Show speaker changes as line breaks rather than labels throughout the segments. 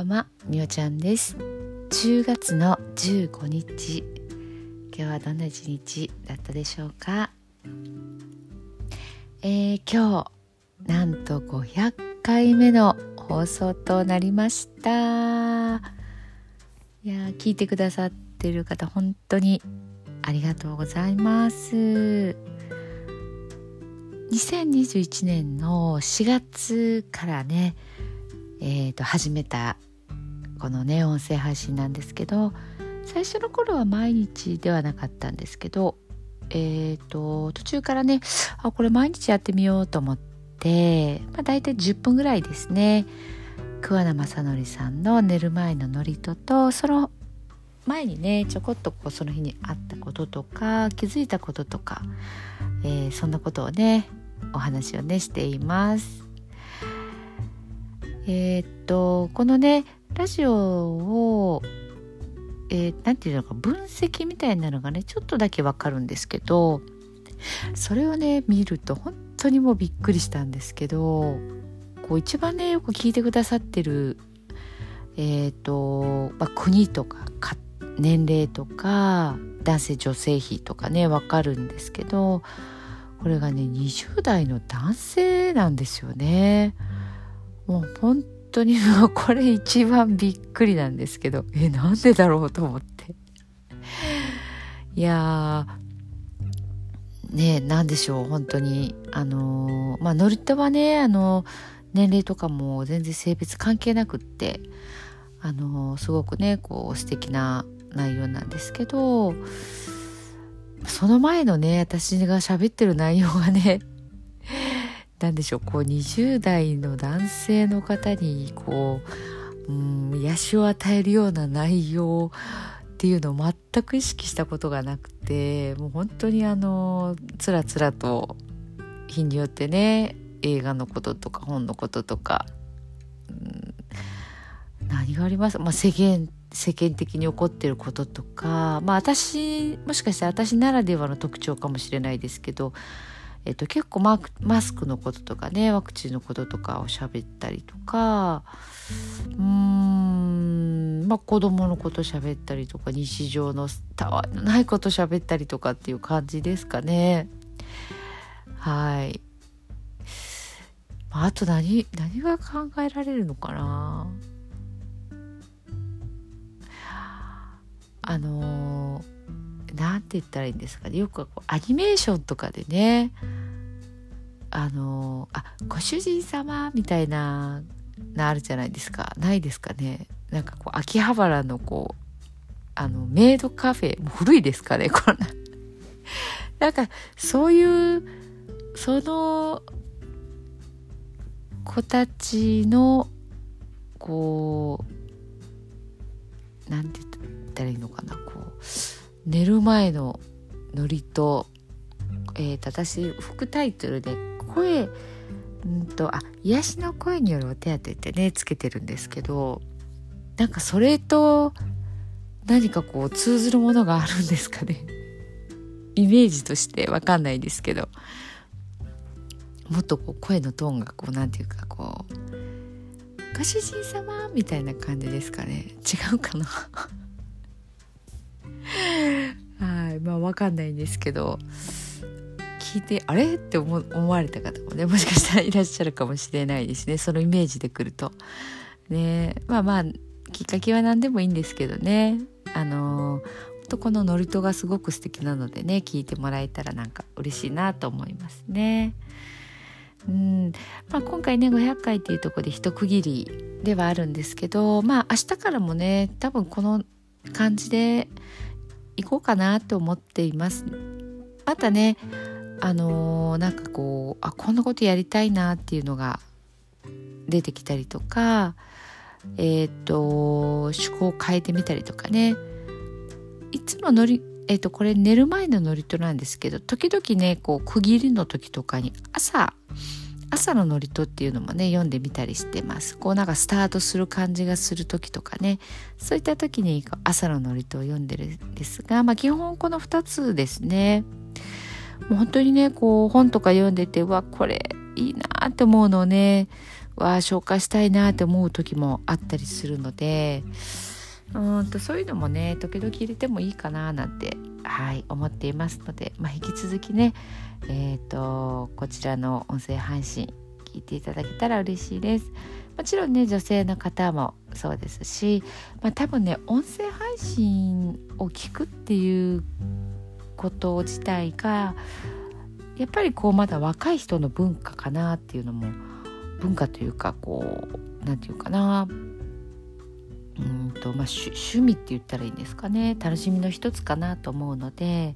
ばんはみおちゃんです。10月の15日。今日はどんな一日だったでしょうか？えー、今日なんと500回目の放送となりました。いや聞いてくださってる方本当にありがとうございます。2021年の4月からねえーと、始めたこのね音声配信なんですけど最初の頃は毎日ではなかったんですけどえーと、途中からねあこれ毎日やってみようと思って、まあ、大体10分ぐらいですね桑名正則さんの寝る前の祝詞とその前にねちょこっとこうその日にあったこととか気づいたこととか、えー、そんなことをねお話をねしています。えー、っとこのねラジオをえー、て言うのか分析みたいなのがねちょっとだけわかるんですけどそれをね見ると本当にもうびっくりしたんですけどこう一番ねよく聞いてくださってるえ、ー、と、まあ、国とか年齢とか男性女性比とかねわかるんですけどこれがね20代の男性なんですよね。もう本当にもうこれ一番びっくりなんですけどえなんでだろうと思って。いやねなんでしょう本当に。あの、まあ乗り手はねあの年齢とかも全然性別関係なくってあの、すごくねこう素敵な内容なんですけどその前のね私が喋ってる内容がね何でしょうこう20代の男性の方にこううん癒しを与えるような内容っていうのを全く意識したことがなくてもう本当にあのつらつらと日によってね映画のこととか本のこととか、うん、何があります、まあ、世間世間的に起こってることとかまあ私もしかして私ならではの特徴かもしれないですけどえっと、結構ママスクのこととかねワクチンのこととかを喋ったりとかうんまあ子供のこと喋ったりとか日常のたわいのないこと喋ったりとかっていう感じですかね。はい。あと何何が考えられるのかな。あのー何て言ったらいいんですかね。よくこうアニメーションとかでね。あのあご主人様みたいななあるじゃないですか。ないですかね。なんかこう秋葉原のこうあのメイドカフェもう古いですかね。こんな。なんかそういうその子たちのこうなんて言ったらいいのかな。こう寝る前のノリと,、えーと、私副タイトルで声んとあ癒しの声によるお手当ってねつけてるんですけどなんかそれと何かこう通ずるものがあるんですかね。イメージとしてわかんないですけど。もっとこう声のトーンがこうなんていうかこう「ご主人様」みたいな感じですかね。違うかな。まあ分かんないんですけど聞いてあれ？って思われた方もねもしかしたらいらっしゃるかもしれないですねそのイメージでくると。ねまあまあきっかけは何でもいいんですけどねあのとこのノリトがすごく素敵なのでね聞いてもらえたらなんか嬉しいなと思いますね。うんまあ、今回ね500回っていうとこで一区切りではあるんですけどまあ明日からもね多分この感じで行こうかなと思っています。またねあのー、なんかこうあこんなことやりたいなっていうのが出てきたりとかえっ、と趣向を変えてみたりとかねいつも乗りえっ、とこれ寝る前のノリとなんですけど時々ねこう区切りの時とかに朝朝の祝詞っていうのもね読んでみたりしてます。こうなんかスタートする感じがする時とかね。そういった時に朝の祝詞を読んでるんですがまあ基本この2つですね。もう本当にねこう本とか読んでてうわこれいいなって思うのをねは紹介したいなって思う時もあったりするのでうんとそういうのもね時々入れてもいいかななんてはい思っていますので、まあ、引き続きねえーと、こちらの音声配信聞いていただけたら嬉しいです。もちろんね女性の方もそうですし、まあ、多分ね音声配信を聞くっていうこと自体がやっぱりこうまだ若い人の文化かなっていうのも文化というかこう何て言うかなうんと、まあ、趣味って言ったらいいんですかね。楽しみの一つかなと思うので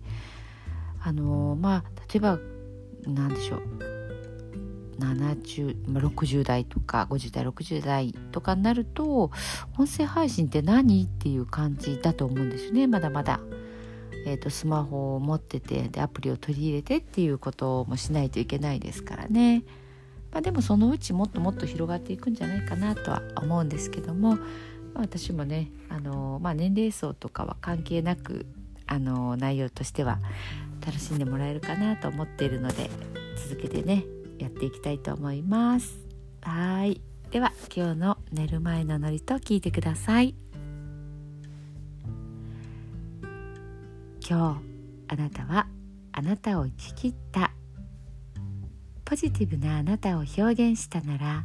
あのまあ例えば何でしょう。70、まあ、60代とか50代60代とかになると音声配信って何？っていう感じだと思うんですよね。まだまだ。えーと、スマホを持っててでアプリを取り入れてっていうこともしないといけないですからね、まあ、でもそのうちもっともっと広がっていくんじゃないかなとは思うんですけども、私もねあの、まあ、年齢層とかは関係なくあの内容としては楽しんでもらえるかなと思っているので続けてねやっていきたいと思います。はいでは今日の寝る前のノリと聞いてください。今日あなたはあなたを生き切ったポジティブなあなたを表現したなら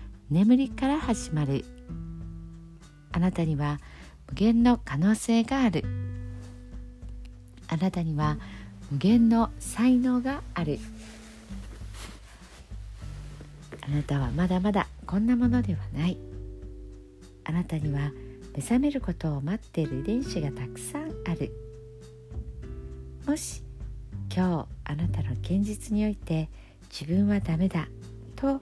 眠りから始まる。あなたには無限の可能性がある。あなたには無限の才能がある。あなたはまだまだこんなものではない。あなたには目覚めることを待っている遺伝子がたくさんある。もし今日あなたの現実において自分はダメだと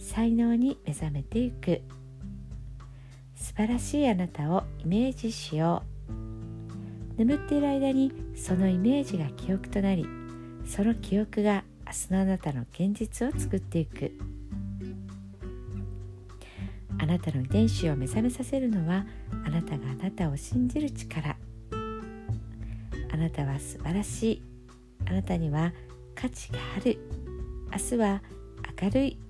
才能に目覚めていく。素晴らしいあなたをイメージしよう。眠っている間にそのイメージが記憶となりその記憶が明日のあなたの現実を作っていく。あなたの遺伝子を目覚めさせるのはあなたがあなたを信じる力。あなたは素晴らしい。あなたには価値がある。明日は明るい。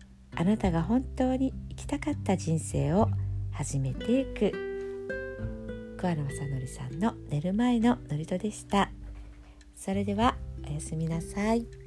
あなたが本当に生きたかった人生を始めていく桑名正則さんの寝る前の祝詞でしたそれではおやすみなさい。